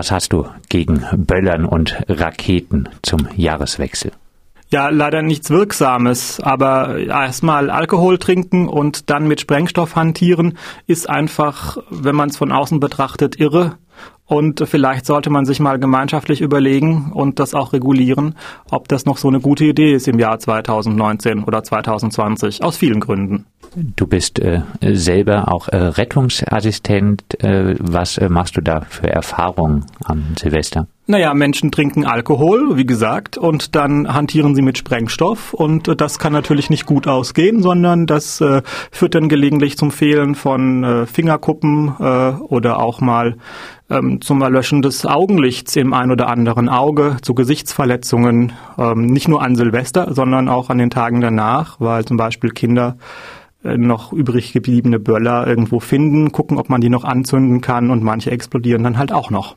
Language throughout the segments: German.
Was hast du gegen Böllern und Raketen zum Jahreswechsel? Ja, leider nichts Wirksames, aber erstmal Alkohol trinken und dann mit Sprengstoff hantieren ist einfach, wenn man es von außen betrachtet, irre. Und vielleicht sollte man sich mal gemeinschaftlich überlegen und das auch regulieren, ob das noch so eine gute Idee ist im Jahr 2019 oder 2020, aus vielen Gründen. Du bist äh, selber auch äh, Rettungsassistent. Äh, was äh, machst du da für Erfahrungen am Silvester? Naja, Menschen trinken Alkohol, wie gesagt, und dann hantieren sie mit Sprengstoff. Und das kann natürlich nicht gut ausgehen, sondern das äh, führt dann gelegentlich zum Fehlen von äh, Fingerkuppen äh, oder auch mal ähm, zum Erlöschen des Augenlichts im ein oder anderen Auge, zu Gesichtsverletzungen, ähm, nicht nur an Silvester, sondern auch an den Tagen danach, weil zum Beispiel Kinder äh, noch übrig gebliebene Böller irgendwo finden, gucken, ob man die noch anzünden kann und manche explodieren dann halt auch noch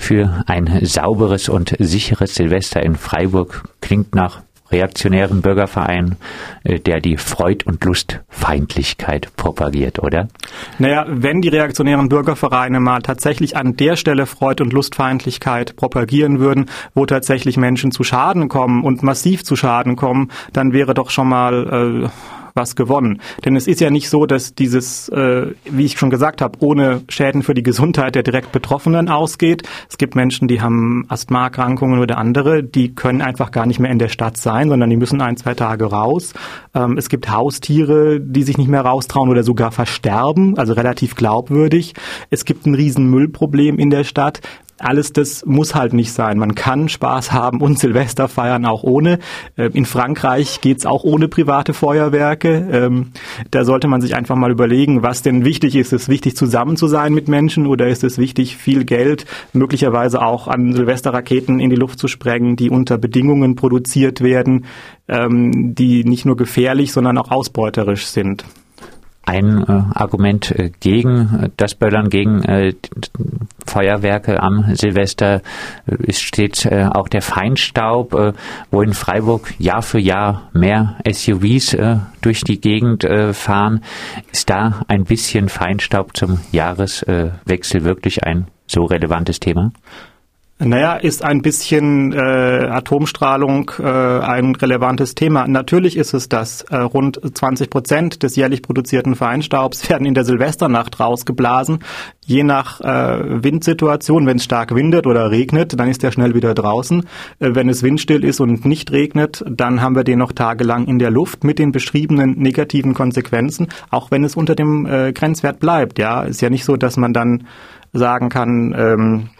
für ein sauberes und sicheres Silvester in Freiburg klingt nach reaktionären Bürgerverein, äh, der die Freud- und Lustfeindlichkeit propagiert, oder? Naja, wenn die reaktionären Bürgervereine mal tatsächlich an der Stelle Freud- und Lustfeindlichkeit propagieren würden, wo tatsächlich Menschen zu Schaden kommen und massiv zu Schaden kommen, dann wäre doch schon mal äh, was gewonnen. Denn es ist ja nicht so, dass dieses, äh, wie ich schon gesagt habe, ohne Schäden für die Gesundheit der direkt Betroffenen ausgeht. Es gibt Menschen, die haben Asthmaerkrankungen oder andere, die können einfach gar nicht mehr in der Stadt sein, sondern die müssen ein, zwei Tage raus. Ähm, es gibt Haustiere, die sich nicht mehr raustrauen oder sogar versterben, also relativ glaubwürdig. Es gibt ein riesen Müllproblem in der Stadt alles das muss halt nicht sein. Man kann Spaß haben und Silvester feiern auch ohne. Ähm, in Frankreich geht's auch ohne private Feuerwerke. Ähm, da sollte man sich einfach mal überlegen, was denn wichtig ist. Ist es wichtig, zusammen zu sein mit Menschen oder ist es wichtig, viel Geld möglicherweise auch an Silvesterraketen in die Luft zu sprengen, die unter Bedingungen produziert werden, ähm, die nicht nur gefährlich, sondern auch ausbeuterisch sind ein äh, Argument äh, gegen äh, das Böllern, gegen äh, Feuerwerke am Silvester steht äh, auch der Feinstaub, wo in Freiburg Jahr für Jahr mehr SUVs durch die Gegend fahren. Ist da ein bisschen Feinstaub zum Jahreswechsel wirklich ein so relevantes Thema? Naja, ist ein bisschen äh, Atomstrahlung äh, ein relevantes Thema. Natürlich ist es das. Äh, rund 20 Prozent des jährlich produzierten Feinstaubs werden in der Silvesternacht rausgeblasen. Je nach äh, Windsituation, wenn es stark windet oder regnet, dann ist der schnell wieder draußen. Äh, wenn es windstill ist und nicht regnet, dann haben wir den noch tagelang in der Luft mit den beschriebenen negativen Konsequenzen, auch wenn es unter dem äh, Grenzwert bleibt. Ja, ist ja nicht so, dass man dann sagen kann, ähm,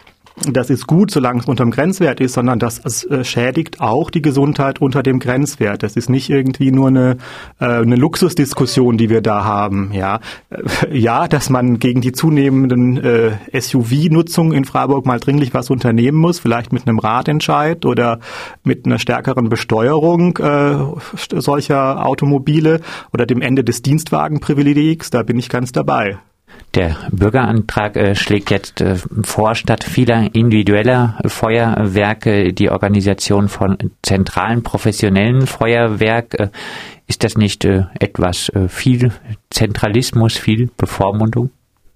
das ist gut, solange es unter dem Grenzwert ist, sondern das äh, schädigt auch die Gesundheit unter dem Grenzwert. Das ist nicht irgendwie nur eine, äh, eine Luxusdiskussion, die wir da haben. Ja, äh, ja, dass man gegen die zunehmenden äh, SUV-Nutzung in Freiburg mal dringlich was unternehmen muss, vielleicht mit einem Ratentscheid oder mit einer stärkeren Besteuerung äh, solcher Automobile oder dem Ende des Dienstwagenprivilegs. Da bin ich ganz dabei. Der Bürgerantrag äh, schlägt jetzt äh, vor, statt vieler individueller Feuerwerke die Organisation von zentralen professionellen Feuerwerk. Äh, ist das nicht äh, etwas äh, viel Zentralismus, viel Bevormundung?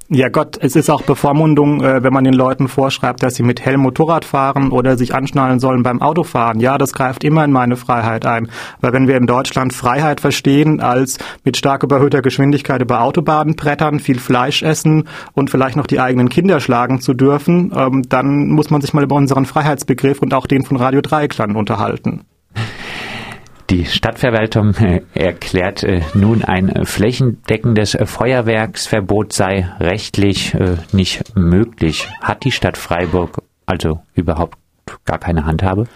Ja Gott, es ist auch Bevormundung, äh, wenn man den Leuten vorschreibt, dass sie mit Helm Motorrad fahren oder sich anschnallen sollen beim Autofahren. Ja, das greift immer in meine Freiheit ein. Weil wenn wir in Deutschland Freiheit verstehen als mit stark überhöhter Geschwindigkeit über Autobahnen brettern, viel Fleisch essen und vielleicht noch die eigenen Kinder schlagen zu dürfen, ähm, dann muss man sich mal über unseren Freiheitsbegriff und auch den von Radio Dreiklang unterhalten. Die Stadtverwaltung äh, erklärt äh, nun ein flächendeckendes Feuerwerksverbot sei rechtlich äh, nicht möglich. Hat die Stadt Freiburg also überhaupt gar keine Handhabe?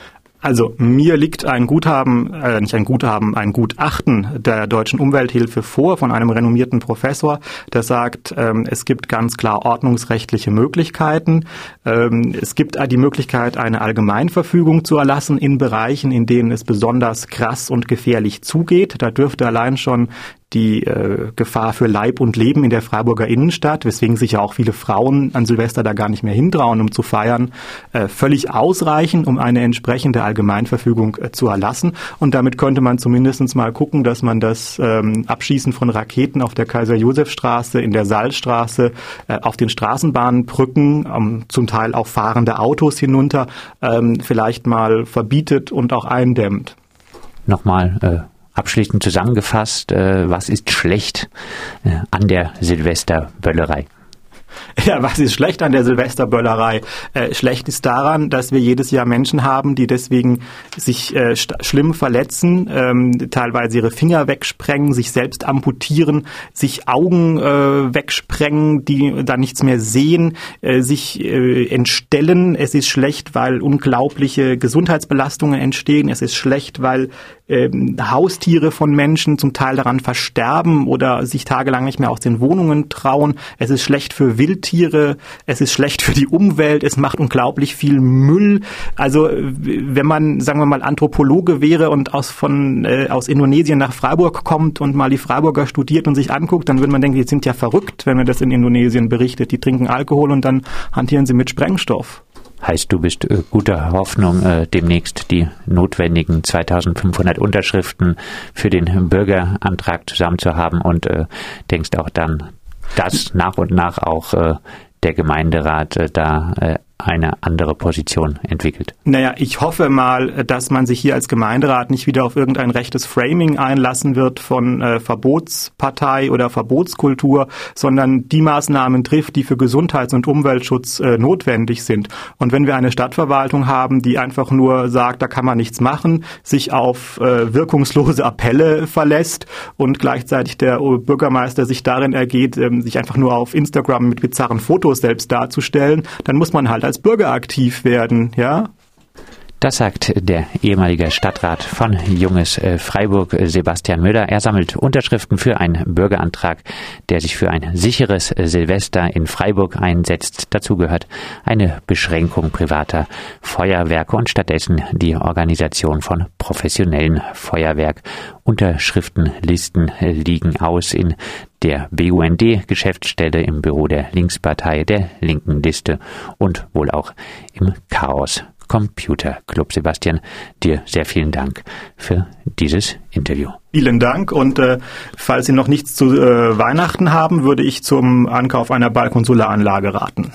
Also mir liegt ein Guthaben, äh, nicht ein Guthaben, ein Gutachten der deutschen Umwelthilfe vor von einem renommierten Professor, der sagt, ähm, es gibt ganz klar ordnungsrechtliche Möglichkeiten. Ähm, es gibt die Möglichkeit, eine Allgemeinverfügung zu erlassen in Bereichen, in denen es besonders krass und gefährlich zugeht. Da dürfte allein schon die äh, Gefahr für Leib und Leben in der Freiburger Innenstadt, weswegen sich ja auch viele Frauen an Silvester da gar nicht mehr hintrauen, um zu feiern, äh, völlig ausreichen, um eine entsprechende Allgemeinverfügung äh, zu erlassen. Und damit könnte man zumindest mal gucken, dass man das ähm, Abschießen von Raketen auf der Kaiser-Josef-Straße, in der Saalstraße, äh, auf den Straßenbahnbrücken, ähm, zum Teil auch fahrende Autos hinunter, ähm, vielleicht mal verbietet und auch eindämmt. Nochmal äh, abschließend zusammengefasst, äh, was ist schlecht äh, an der Silvesterböllerei? Ja, was ist schlecht an der Silvesterböllerei? Äh, schlecht ist daran, dass wir jedes Jahr Menschen haben, die deswegen sich äh, schlimm verletzen, ähm, teilweise ihre Finger wegsprengen, sich selbst amputieren, sich Augen äh, wegsprengen, die dann nichts mehr sehen, äh, sich entstellen. Es ist schlecht, weil unglaubliche Gesundheitsbelastungen entstehen. Es ist schlecht, weil ähm, Haustiere von Menschen zum Teil daran versterben oder sich tagelang nicht mehr aus den Wohnungen trauen. Es ist schlecht für Wildtiere, es ist schlecht für die Umwelt, es macht unglaublich viel Müll. Also wenn man, sagen wir mal, Anthropologe wäre und aus, von, äh, aus Indonesien nach Freiburg kommt und mal die Freiburger studiert und sich anguckt, dann würde man denken, die sind ja verrückt, wenn man das in Indonesien berichtet. Die trinken Alkohol und dann hantieren sie mit Sprengstoff. Heißt, du bist äh, guter Hoffnung, äh, demnächst die notwendigen 2500 Unterschriften für den Bürgerantrag zusammen zu haben und äh, denkst auch dann, dass nach und nach auch äh, der Gemeinderat äh, da äh, eine andere Position entwickelt. Naja, ich hoffe mal, dass man sich hier als Gemeinderat nicht wieder auf irgendein rechtes Framing einlassen wird von äh, Verbotspartei oder Verbotskultur, sondern die Maßnahmen trifft, die für Gesundheits- und Umweltschutz äh, notwendig sind. Und wenn wir eine Stadtverwaltung haben, die einfach nur sagt, da kann man nichts machen, sich auf äh, wirkungslose Appelle verlässt und gleichzeitig der Bürgermeister sich darin ergeht, ähm, sich einfach nur auf Instagram mit bizarren Fotos selbst darzustellen, dann muss man halt als Bürger aktiv werden, ja? Das sagt der ehemalige Stadtrat von Junges äh, Freiburg, äh, Sebastian Müller. Er sammelt Unterschriften für einen Bürgerantrag, der sich für ein sicheres äh, Silvester in Freiburg einsetzt. Dazu gehört eine Beschränkung privater Feuerwerke und stattdessen die Organisation von professionellen Feuerwerk. Unterschriftenlisten liegen aus in der BUND-Geschäftsstelle im Büro der Linkspartei, der linken Liste und wohl auch im Chaos Computer Club. Sebastian, dir sehr vielen Dank für dieses Interview. Vielen Dank und äh, falls Sie noch nichts zu äh, Weihnachten haben, würde ich zum Ankauf einer Ballkonsularanlage raten.